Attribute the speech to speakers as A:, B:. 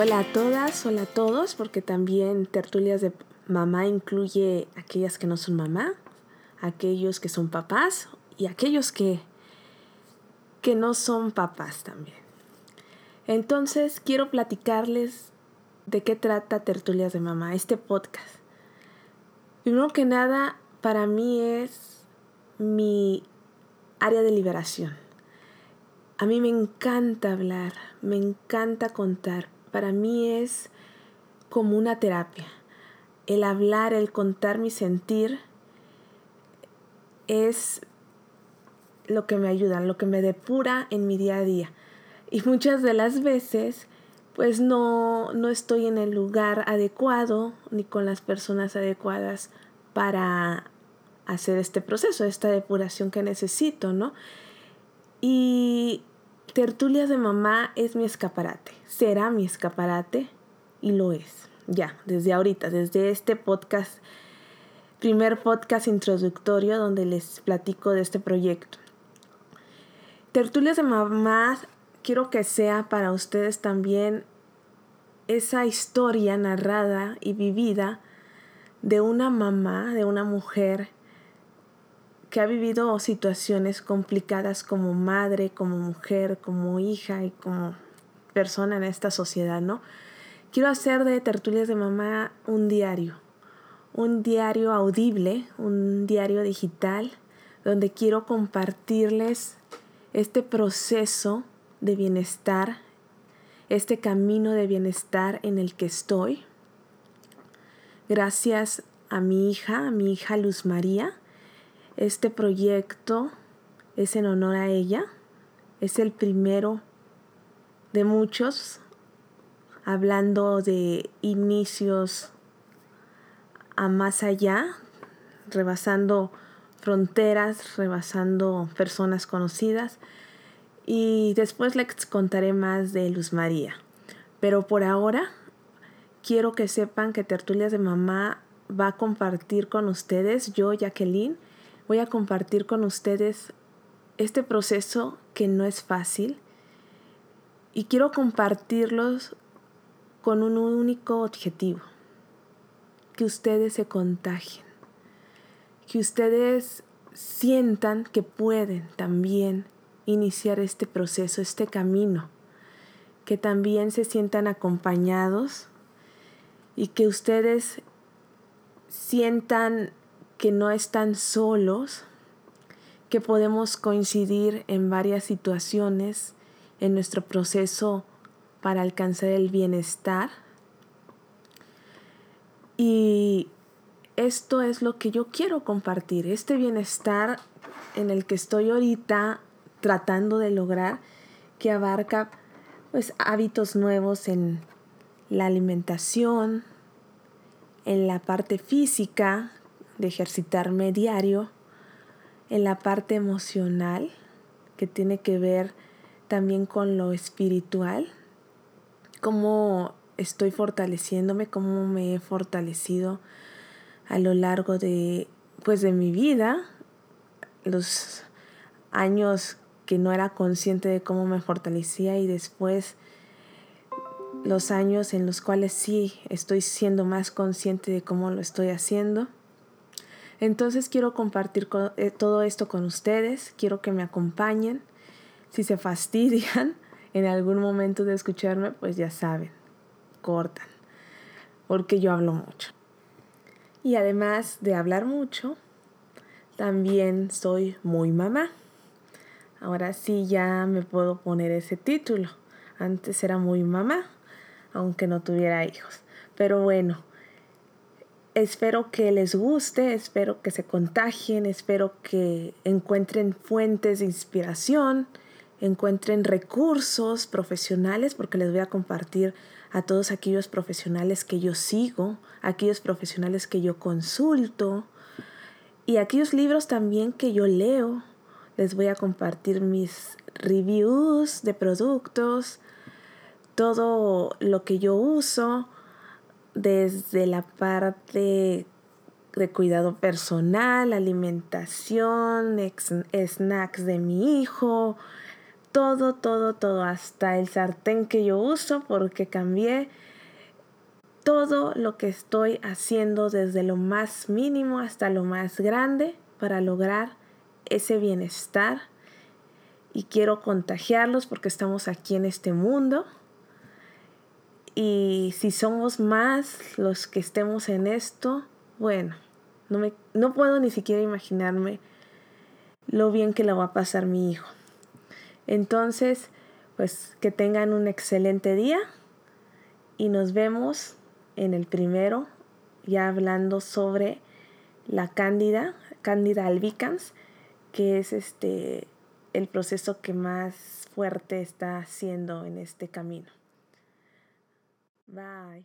A: hola a todos, porque también tertulias de mamá incluye aquellas que no son mamá, aquellos que son papás y aquellos que, que no son papás también. Entonces quiero platicarles de qué trata Tertulias de Mamá, este podcast. Primero que nada, para mí es mi área de liberación. A mí me encanta hablar, me encanta contar. Para mí es como una terapia. El hablar, el contar mi sentir es lo que me ayuda, lo que me depura en mi día a día. Y muchas de las veces pues no, no estoy en el lugar adecuado ni con las personas adecuadas para hacer este proceso, esta depuración que necesito, ¿no? Y Tertulias de Mamá es mi escaparate, será mi escaparate y lo es, ya, desde ahorita, desde este podcast, primer podcast introductorio donde les platico de este proyecto. Tertulias de Mamá quiero que sea para ustedes también esa historia narrada y vivida de una mamá, de una mujer que ha vivido situaciones complicadas como madre, como mujer, como hija y como persona en esta sociedad, ¿no? Quiero hacer de Tertulias de Mamá un diario, un diario audible, un diario digital, donde quiero compartirles este proceso de bienestar, este camino de bienestar en el que estoy. Gracias a mi hija, a mi hija Luz María, este proyecto es en honor a ella. Es el primero de muchos, hablando de inicios a más allá, rebasando fronteras, rebasando personas conocidas. Y después les contaré más de Luz María. Pero por ahora quiero que sepan que Tertulias de Mamá va a compartir con ustedes, yo, Jacqueline, voy a compartir con ustedes este proceso que no es fácil y quiero compartirlos con un único objetivo, que ustedes se contagien, que ustedes sientan que pueden también iniciar este proceso, este camino, que también se sientan acompañados y que ustedes sientan que no están solos, que podemos coincidir en varias situaciones en nuestro proceso para alcanzar el bienestar. Y esto es lo que yo quiero compartir, este bienestar en el que estoy ahorita tratando de lograr, que abarca pues hábitos nuevos en la alimentación, en la parte física, de ejercitarme diario en la parte emocional que tiene que ver también con lo espiritual, cómo estoy fortaleciéndome, cómo me he fortalecido a lo largo de pues de mi vida, los años que no era consciente de cómo me fortalecía y después los años en los cuales sí estoy siendo más consciente de cómo lo estoy haciendo. Entonces quiero compartir eh, todo esto con ustedes, quiero que me acompañen. Si se fastidian en algún momento de escucharme, pues ya saben, cortan, porque yo hablo mucho. Y además de hablar mucho, también soy muy mamá. Ahora sí ya me puedo poner ese título. Antes era muy mamá, aunque no tuviera hijos. Pero bueno, Espero que les guste, espero que se contagien, espero que encuentren fuentes de inspiración, encuentren recursos profesionales, porque les voy a compartir a todos aquellos profesionales que yo sigo, aquellos profesionales que yo consulto y aquellos libros también que yo leo. Les voy a compartir mis reviews de productos, todo lo que yo uso desde la parte de cuidado personal, alimentación, snacks de mi hijo, todo, todo, todo, hasta el sartén que yo uso porque cambié todo lo que estoy haciendo desde lo más mínimo hasta lo más grande para lograr ese bienestar y quiero contagiarlos porque estamos aquí en este mundo. Y si somos más los que estemos en esto, bueno, no, me, no puedo ni siquiera imaginarme lo bien que lo va a pasar mi hijo. Entonces, pues que tengan un excelente día y nos vemos en el primero, ya hablando sobre la cándida, cándida albicans, que es este el proceso que más fuerte está haciendo en este camino. Bye.